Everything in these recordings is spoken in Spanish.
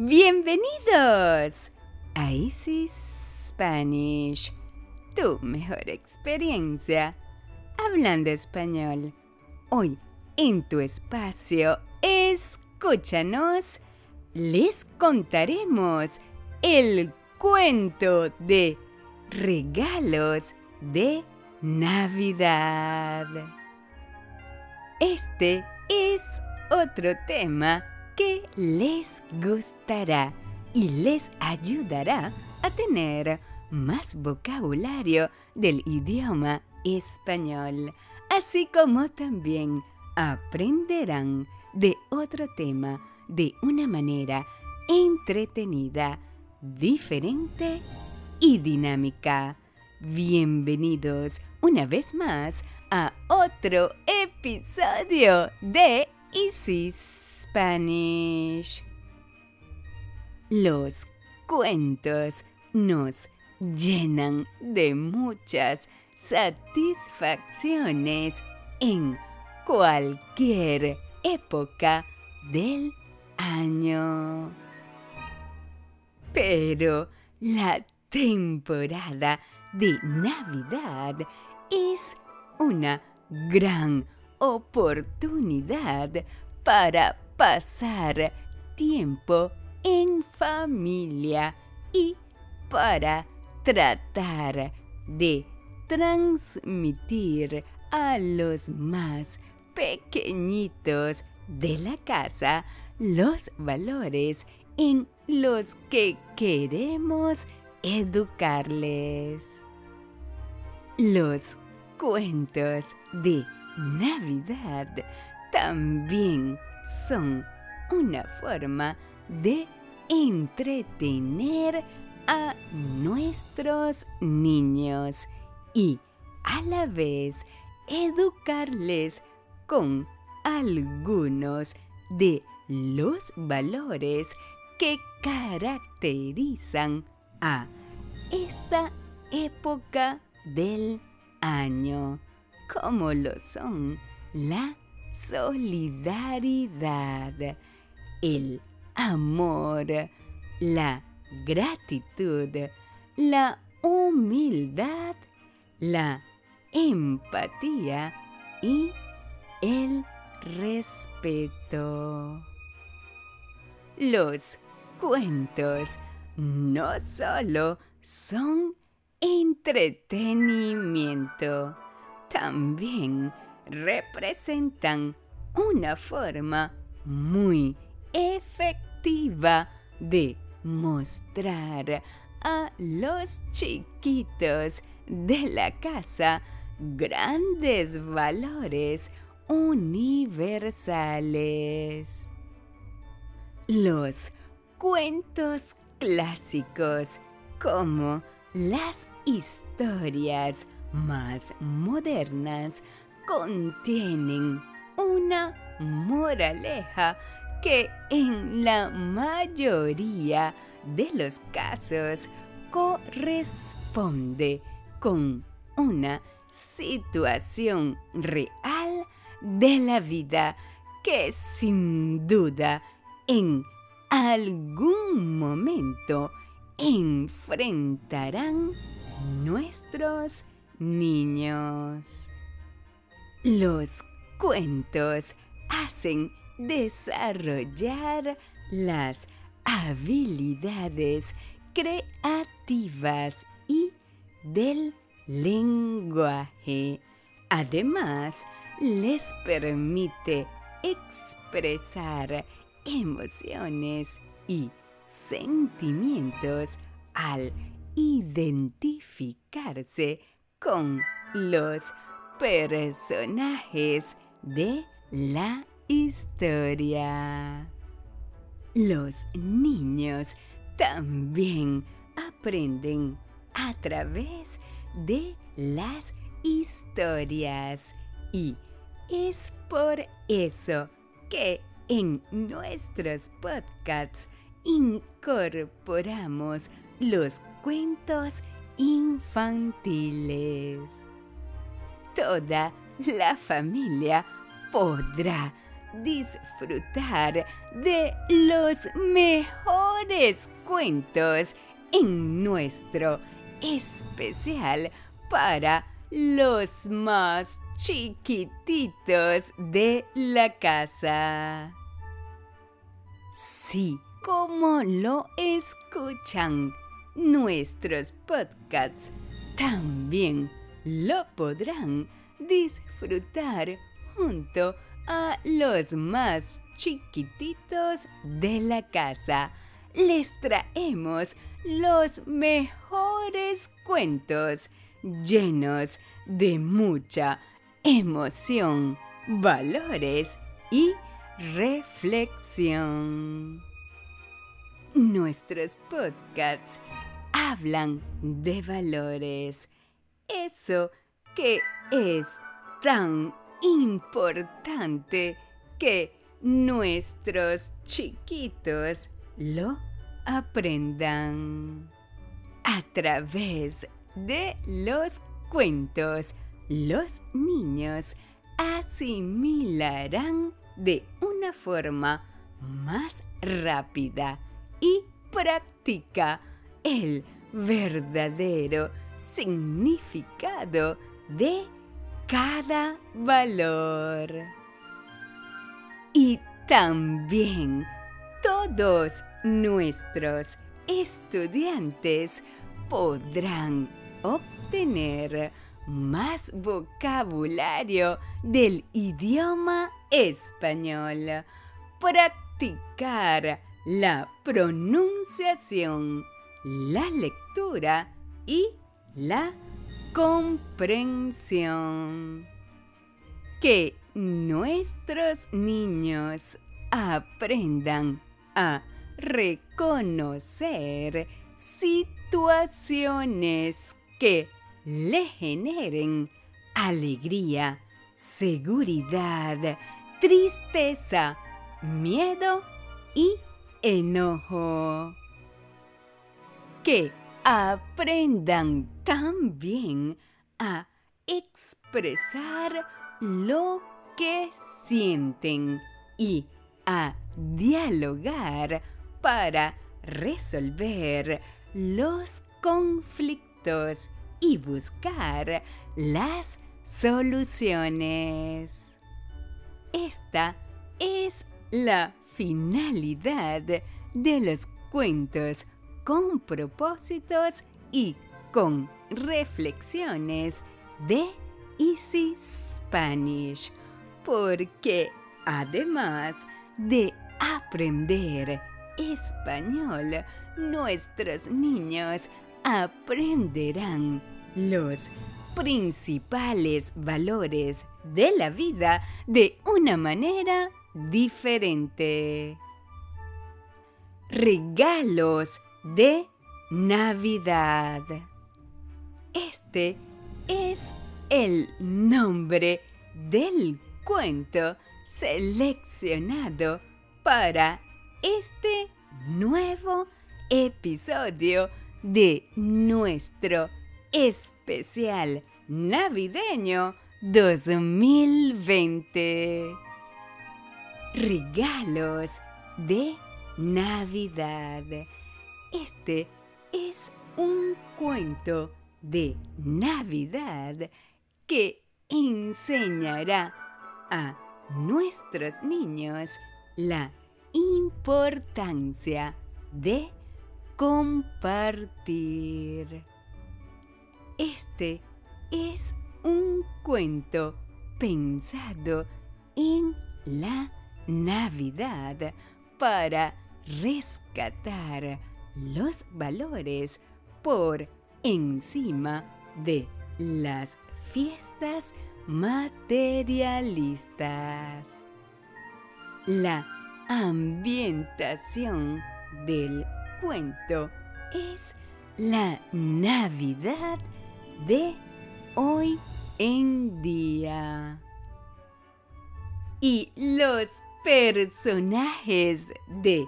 Bienvenidos a Easy Spanish, tu mejor experiencia hablando español. Hoy, en tu espacio, escúchanos, les contaremos el cuento de regalos de Navidad. Este es otro tema que les gustará y les ayudará a tener más vocabulario del idioma español, así como también aprenderán de otro tema de una manera entretenida, diferente y dinámica. Bienvenidos una vez más a otro episodio de Easy Los cuentos nos llenan de muchas satisfacciones en cualquier época del año. Pero la temporada de Navidad es una gran oportunidad para pasar tiempo en familia y para tratar de transmitir a los más pequeñitos de la casa los valores en los que queremos educarles. Los cuentos de Navidad también son una forma de entretener a nuestros niños y a la vez educarles con algunos de los valores que caracterizan a esta época del año, como lo son la solidaridad, el amor, la gratitud, la humildad, la empatía y el respeto. Los cuentos no solo son entretenimiento, también representan una forma muy efectiva de mostrar a los chiquitos de la casa grandes valores universales. Los cuentos clásicos como las historias más modernas contienen una moraleja que en la mayoría de los casos corresponde con una situación real de la vida que sin duda en algún momento enfrentarán nuestros niños. Los cuentos hacen desarrollar las habilidades creativas y del lenguaje. Además, les permite expresar emociones y sentimientos al identificarse con los personajes de la historia. Los niños también aprenden a través de las historias y es por eso que en nuestros podcasts incorporamos los cuentos infantiles. Toda la familia podrá disfrutar de los mejores cuentos en nuestro especial para los más chiquititos de la casa. Sí, como lo escuchan, nuestros podcasts también lo podrán disfrutar junto a los más chiquititos de la casa. Les traemos los mejores cuentos llenos de mucha emoción, valores y reflexión. Nuestros podcasts hablan de valores, eso que es tan importante que nuestros chiquitos lo aprendan. A través de los cuentos, los niños asimilarán de una forma más rápida y práctica el verdadero significado de cada valor. Y también todos nuestros estudiantes podrán obtener más vocabulario del idioma español, practicar la pronunciación, la lectura y la comprensión. Que nuestros niños aprendan a reconocer situaciones que le generen alegría, seguridad, tristeza, miedo y enojo. Que aprendan también a expresar lo que sienten y a dialogar para resolver los conflictos y buscar las soluciones. Esta es la finalidad de los cuentos con propósitos y con reflexiones de Easy Spanish, porque además de aprender español, nuestros niños aprenderán los principales valores de la vida de una manera diferente. Regalos de Navidad. Este es el nombre del cuento seleccionado para este nuevo episodio de nuestro especial navideño 2020. Regalos de Navidad. Este es un cuento de Navidad que enseñará a nuestros niños la importancia de compartir. Este es un cuento pensado en la Navidad para rescatar los valores por encima de las fiestas materialistas. La ambientación del cuento es la Navidad de hoy en día. Y los personajes de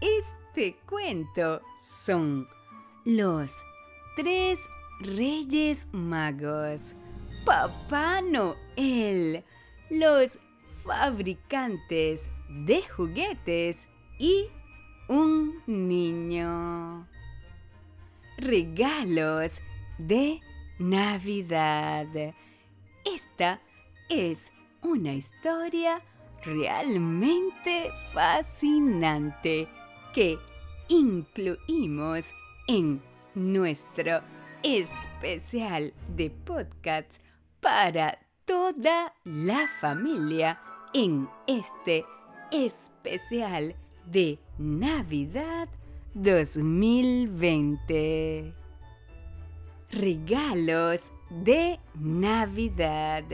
este cuento son los tres reyes magos, Papá Noel, los fabricantes de juguetes y un niño. Regalos de Navidad. Esta es una historia realmente fascinante que incluimos en nuestro especial de podcast para toda la familia en este especial de Navidad 2020. Regalos de Navidad.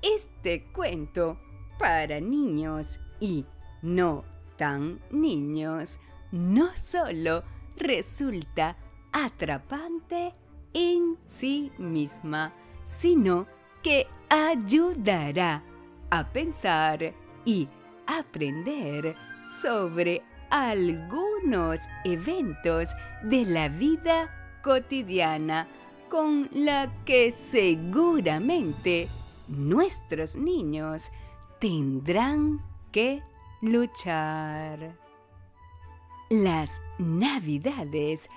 Este cuento para niños y no tan niños no solo resulta atrapante en sí misma, sino que ayudará a pensar y aprender sobre algunos eventos de la vida cotidiana con la que seguramente nuestros niños tendrán que luchar. Las navidades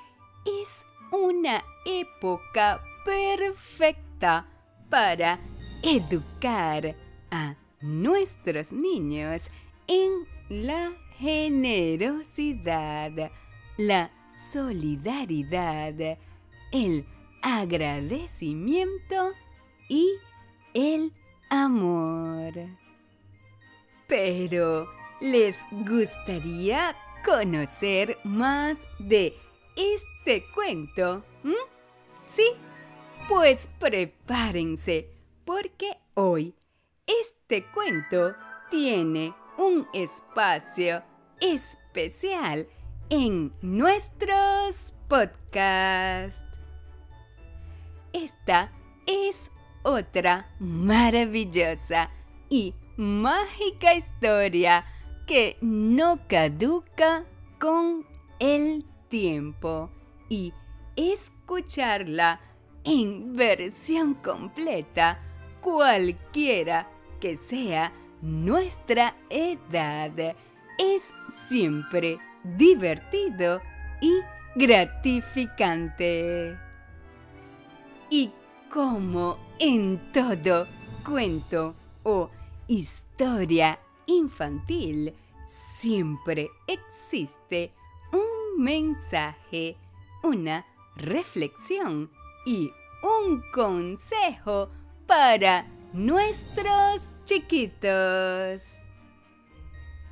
es una época perfecta para educar a nuestros niños en la generosidad, la solidaridad, el agradecimiento y el amor. Pero, ¿les gustaría conocer más de este cuento? ¿Sí? Pues prepárense, porque hoy este cuento tiene un espacio especial en nuestros podcasts. Esta es otra maravillosa y mágica historia que no caduca con el tiempo y escucharla en versión completa cualquiera que sea nuestra edad es siempre divertido y gratificante. Y como en todo cuento o historia infantil, siempre existe mensaje, una reflexión y un consejo para nuestros chiquitos.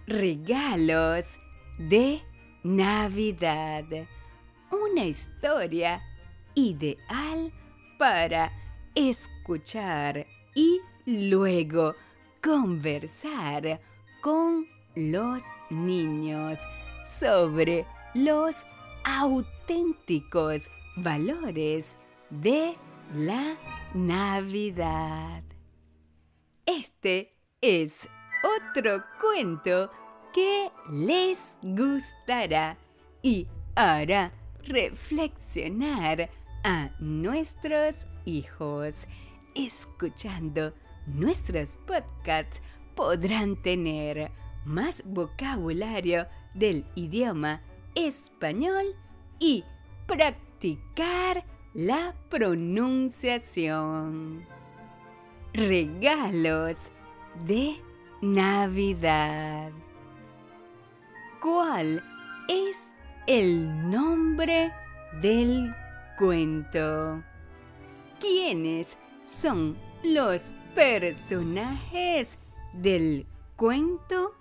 Regalos de Navidad. Una historia ideal para escuchar y luego conversar con los niños sobre los auténticos valores de la Navidad. Este es otro cuento que les gustará y hará reflexionar a nuestros hijos. Escuchando nuestros podcasts podrán tener más vocabulario del idioma español y practicar la pronunciación. Regalos de Navidad. ¿Cuál es el nombre del cuento? ¿Quiénes son los personajes del cuento?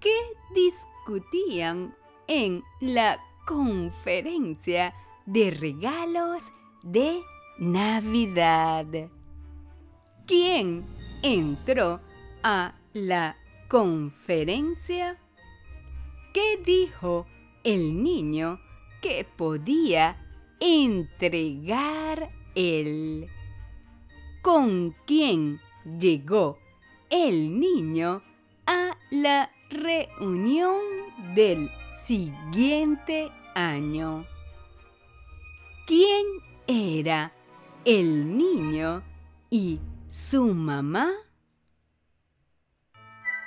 ¿Qué discutían en la conferencia de regalos de Navidad. ¿Quién entró a la conferencia? ¿Qué dijo el niño que podía entregar él? ¿Con quién llegó el niño a la reunión del siguiente año? quién era el niño y su mamá?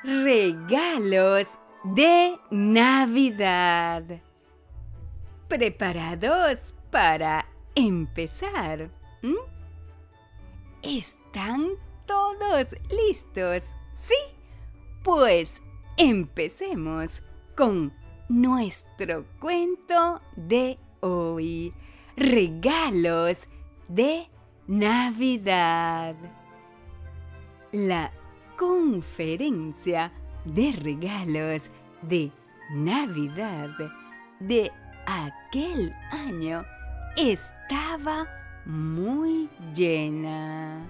regalos de Navidad. ¿Preparados para empezar? ¿Están todos listos? ¿Sí? Pues empecemos con nuestro cuento de hoy. Regalos de Navidad. La conferencia de regalos de Navidad de aquel año estaba muy llena.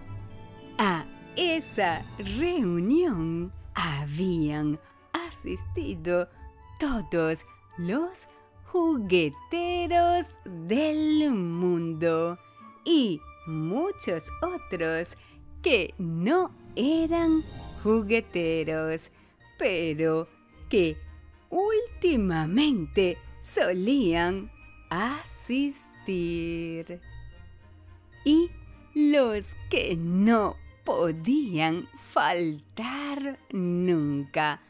A esa reunión habían asistido todos los jugueteros del mundo y muchos otros que no eran jugueteros, pero que últimamente solían asistir. Y los que no podían faltar nunca,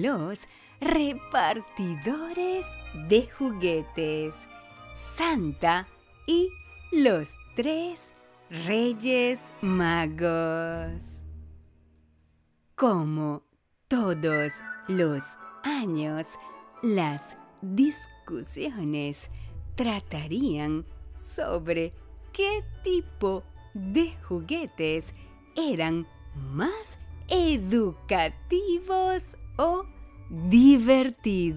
los repartidores de juguetes, Santa y los tres Reyes Magos. Como todos los años, las discusiones tratarían sobre qué tipo de juguetes eran más educativos o divertidos.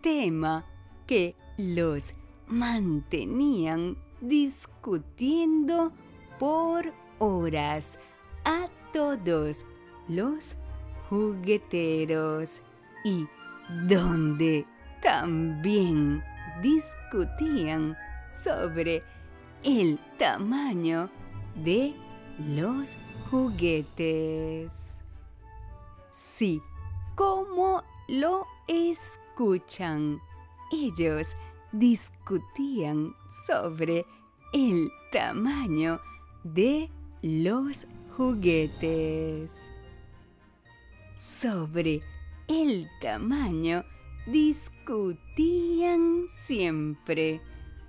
Tema que los mantenían discutiendo por horas a todos los jugueteros y donde también discutían sobre el tamaño de los juguetes. Sí, como lo escuchan. Ellos discutían sobre el tamaño de los juguetes. Sobre el tamaño discutían siempre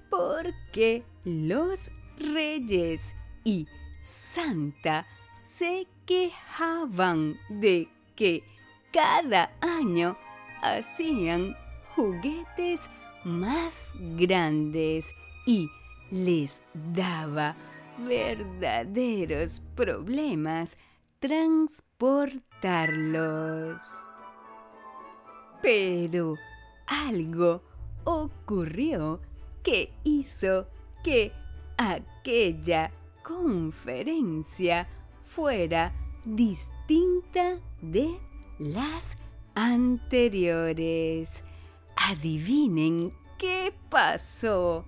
porque los reyes y Santa se quejaban de que cada año hacían juguetes más grandes y les daba verdaderos problemas transportarlos. Pero algo ocurrió que hizo que aquella conferencia fuera distinta de las anteriores. Adivinen qué pasó.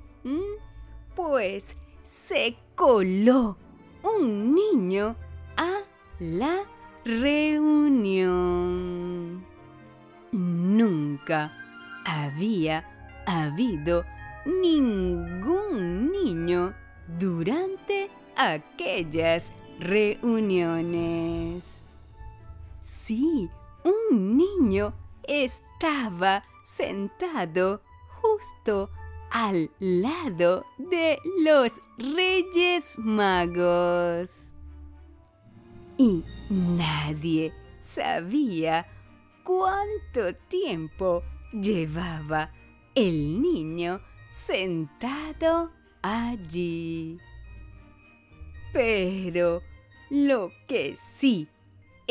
Pues se coló un niño a la reunión. Nunca había habido ningún niño durante aquellas reuniones. Sí, un niño estaba sentado justo al lado de los Reyes Magos. Y nadie sabía cuánto tiempo llevaba el niño sentado allí. Pero lo que sí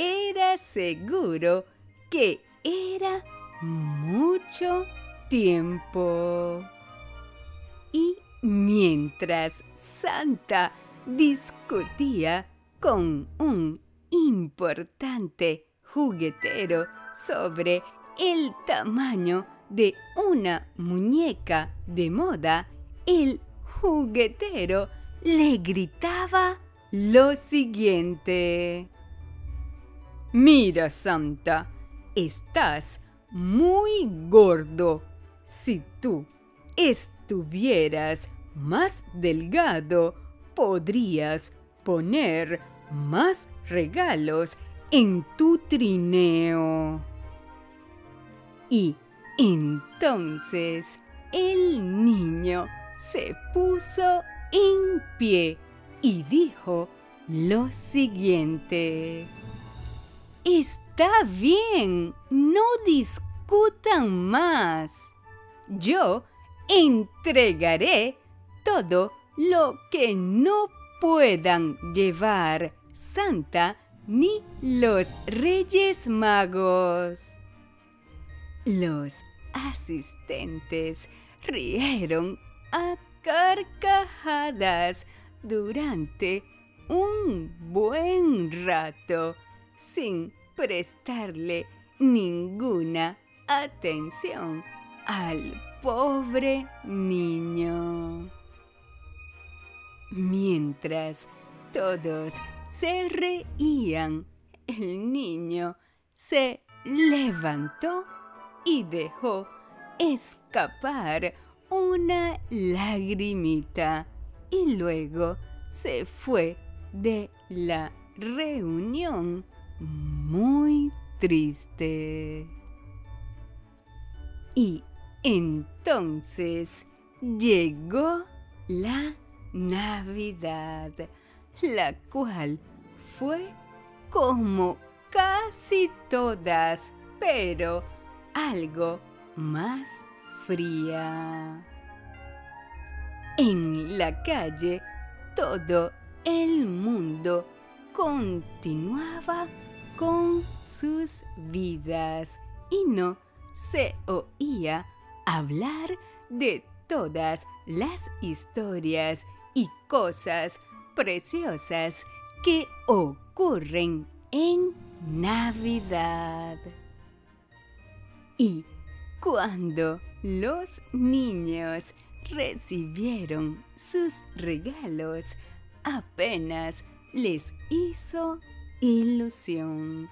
era seguro que era mucho tiempo. Y mientras Santa discutía con un importante juguetero sobre el tamaño de una muñeca de moda, el juguetero le gritaba lo siguiente. Mira, Santa, estás muy gordo. Si tú estuvieras más delgado, podrías poner más regalos en tu trineo. Y entonces el niño se puso en pie y dijo lo siguiente. Está bien, no discutan más. Yo entregaré todo lo que no puedan llevar Santa ni los Reyes Magos. Los asistentes rieron a carcajadas durante un buen rato sin prestarle ninguna atención al pobre niño. Mientras todos se reían, el niño se levantó y dejó escapar una lagrimita y luego se fue de la reunión muy triste. Y entonces llegó la Navidad, la cual fue como casi todas, pero algo más fría. En la calle todo el mundo continuaba con sus vidas y no se oía hablar de todas las historias y cosas preciosas que ocurren en Navidad. Y cuando los niños recibieron sus regalos, apenas les hizo ilusión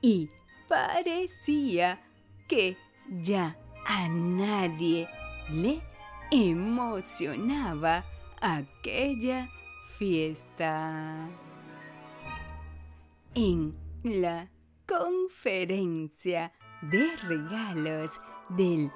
y parecía que ya a nadie le emocionaba aquella fiesta. En la conferencia de regalos del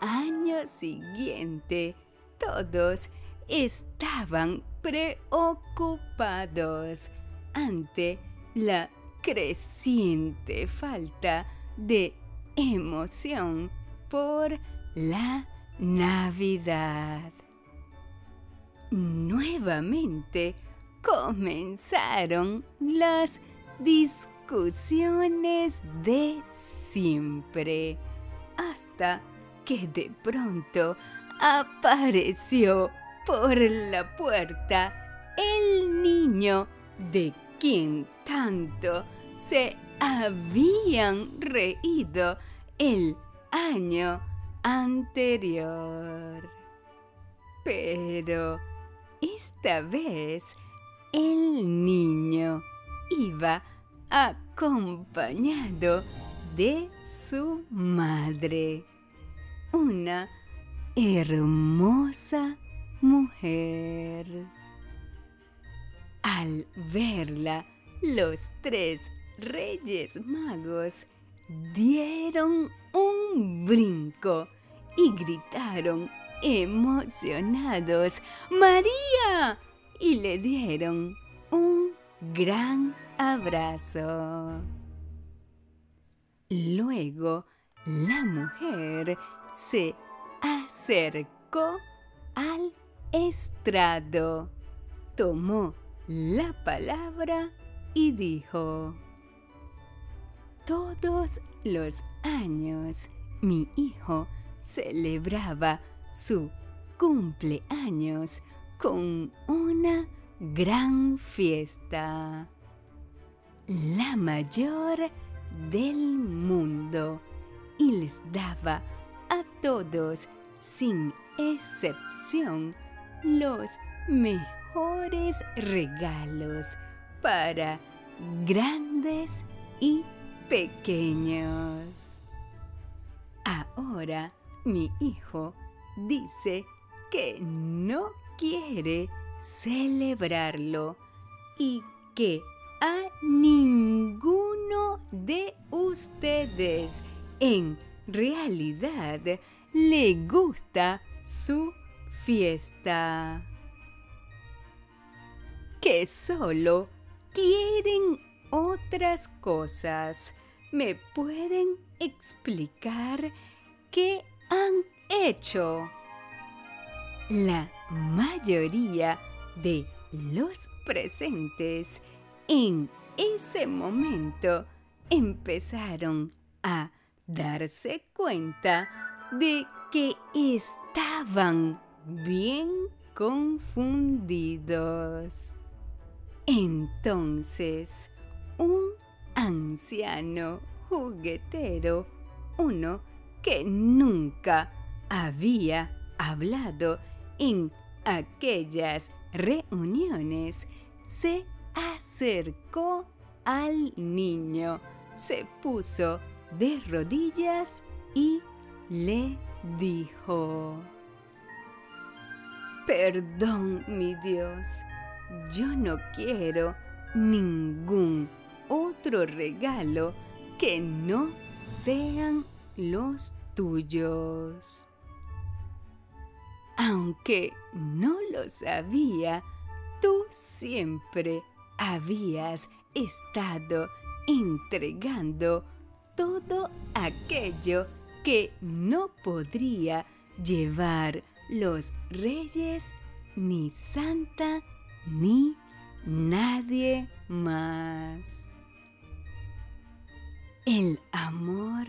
año siguiente, todos estaban preocupados ante la creciente falta de emoción por la Navidad. Nuevamente comenzaron las discusiones de siempre, hasta que de pronto apareció por la puerta el niño de quien tanto se habían reído el año anterior. Pero esta vez el niño iba acompañado de su madre, una hermosa mujer. Al verla, los tres reyes magos dieron un brinco y gritaron emocionados, María, y le dieron un gran abrazo. Luego la mujer se acercó al estrado, tomó la palabra y dijo, todos los años mi hijo celebraba su cumpleaños con una gran fiesta, la mayor del mundo, y les daba a todos, sin excepción, los mejores regalos para grandes y pequeños. Ahora mi hijo dice que no quiere celebrarlo y que a ninguno de ustedes en realidad le gusta su fiesta. Que solo quieren otras cosas. ¿Me pueden explicar qué han hecho? La mayoría de los presentes en ese momento empezaron a darse cuenta de que estaban bien confundidos. Entonces, un anciano juguetero, uno que nunca había hablado en aquellas reuniones, se acercó al niño, se puso de rodillas y le dijo, Perdón, mi Dios, yo no quiero ningún otro regalo que no sean los tuyos. Aunque no lo sabía, tú siempre habías estado entregando todo aquello que no podría llevar los reyes, ni Santa, ni nadie más. El amor,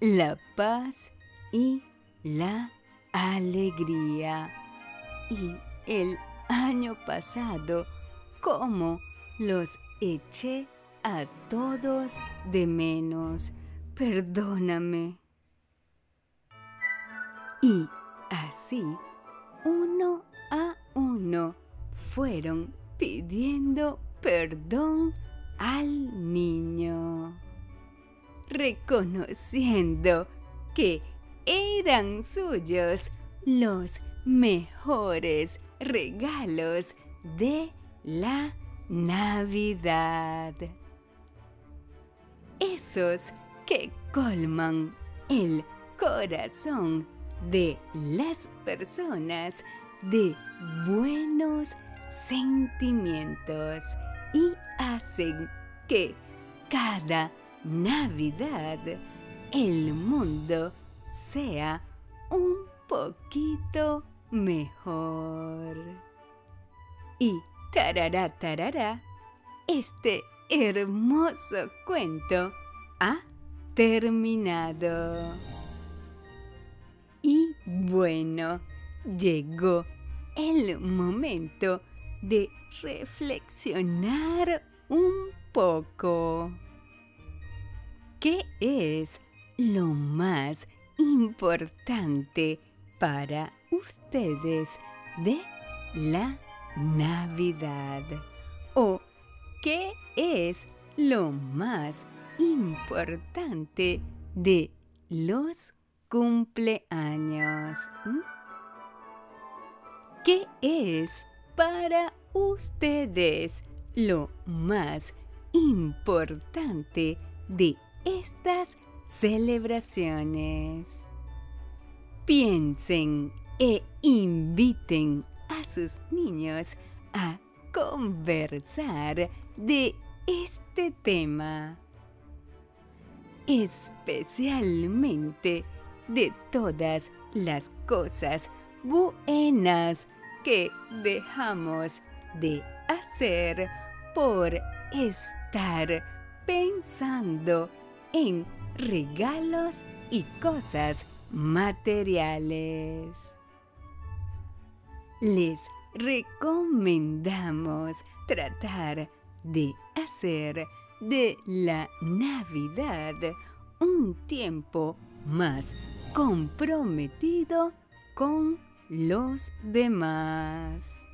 la paz y la alegría. Y el año pasado, ¿cómo los eché a todos de menos? Perdóname. Y así, uno a uno, fueron pidiendo perdón al niño, reconociendo que eran suyos los mejores regalos de la Navidad. Esos que colman el corazón de las personas de buenos sentimientos y hacen que cada Navidad el mundo sea un poquito mejor. Y tarará, tarará, este hermoso cuento ha terminado. Y bueno, llegó el momento de reflexionar un poco. ¿Qué es lo más importante para ustedes de la Navidad? ¿O qué es lo más importante de los cumpleaños? ¿Mm? ¿Qué es para ustedes lo más importante de estas celebraciones? Piensen e inviten a sus niños a conversar de este tema, especialmente de todas las cosas buenas que dejamos de hacer por estar pensando en regalos y cosas materiales. Les recomendamos tratar de hacer de la Navidad un tiempo más comprometido con los demás.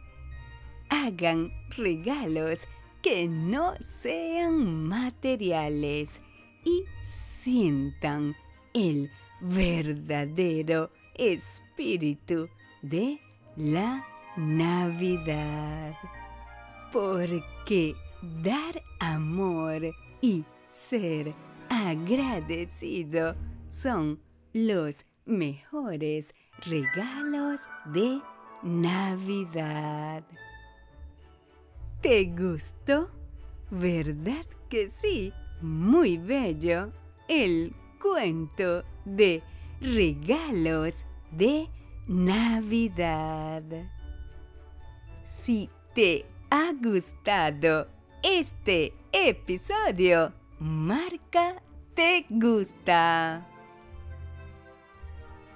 Hagan regalos que no sean materiales y sientan el verdadero espíritu de la Navidad. Porque dar amor y ser agradecido son los mejores regalos de Navidad. ¿Te gustó? ¿Verdad que sí? Muy bello el cuento de regalos de Navidad. Si te ha gustado este episodio, marca te gusta.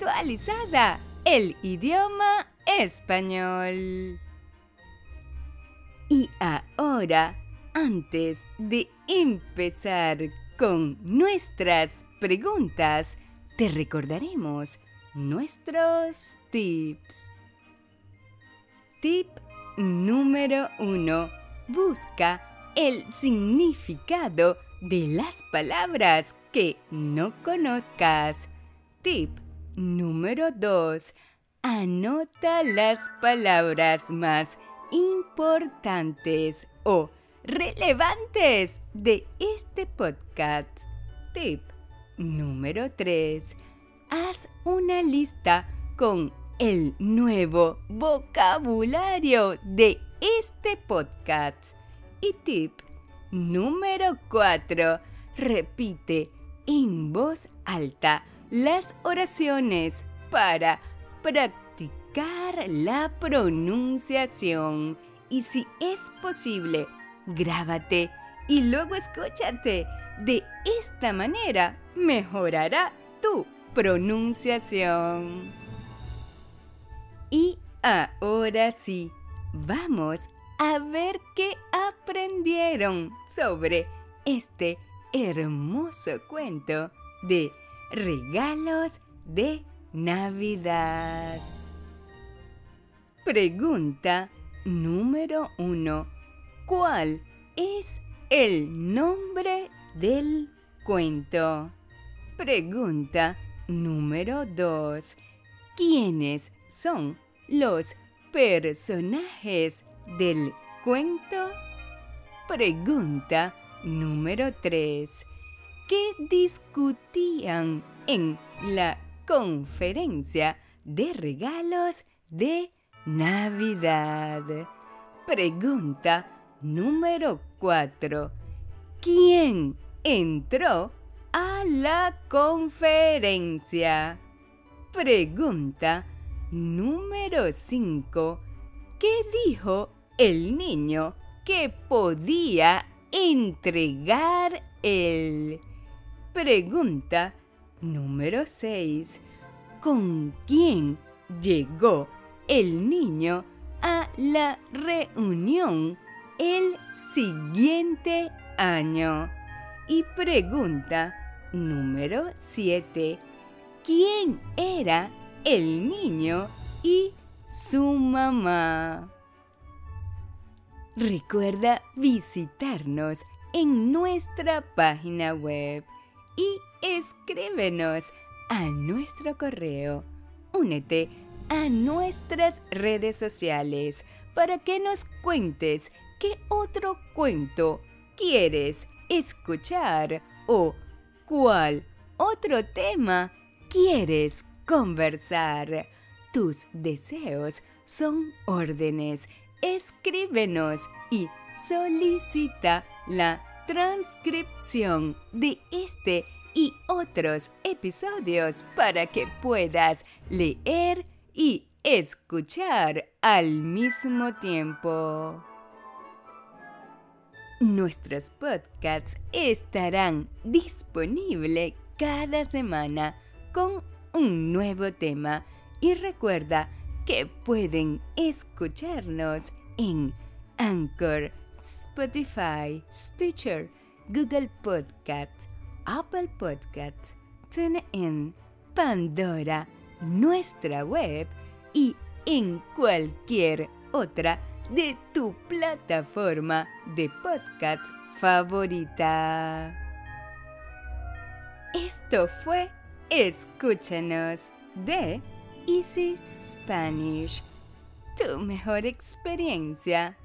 actualizada el idioma español. Y ahora, antes de empezar con nuestras preguntas, te recordaremos nuestros tips. Tip número 1. Busca el significado de las palabras que no conozcas. Tip número 2. Anota las palabras más importantes o relevantes de este podcast. Tip número 3. Haz una lista con el nuevo vocabulario de este podcast. Y tip número 4. Repite en voz alta las oraciones para practicar la pronunciación. Y si es posible, grábate y luego escúchate. De esta manera mejorará tu pronunciación. Y ahora sí, vamos a ver qué aprendieron sobre este hermoso cuento de regalos de Navidad. Pregunta número uno. ¿Cuál es el nombre del cuento? Pregunta número dos. ¿Quiénes son los personajes del cuento? Pregunta número 3. ¿Qué discutían en la conferencia de regalos de Navidad? Pregunta número 4. ¿Quién entró a la conferencia? Pregunta número 5. ¿Qué dijo el niño que podía entregar él? Pregunta número 6. ¿Con quién llegó el niño a la reunión el siguiente año? Y pregunta número 7. ¿Quién era el niño y su mamá. Recuerda visitarnos en nuestra página web y escríbenos a nuestro correo. Únete a nuestras redes sociales para que nos cuentes qué otro cuento quieres escuchar o cuál otro tema quieres conversar. Tus deseos son órdenes. Escríbenos y solicita la transcripción de este y otros episodios para que puedas leer y escuchar al mismo tiempo. Nuestros podcasts estarán disponibles cada semana con un nuevo tema y recuerda que pueden escucharnos en Anchor, Spotify, Stitcher, Google Podcast, Apple Podcast, TuneIn, Pandora, nuestra web y en cualquier otra de tu plataforma de podcast favorita. Esto fue Escúchanos de Easy Spanish, tu mejor experiencia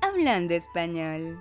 hablando español.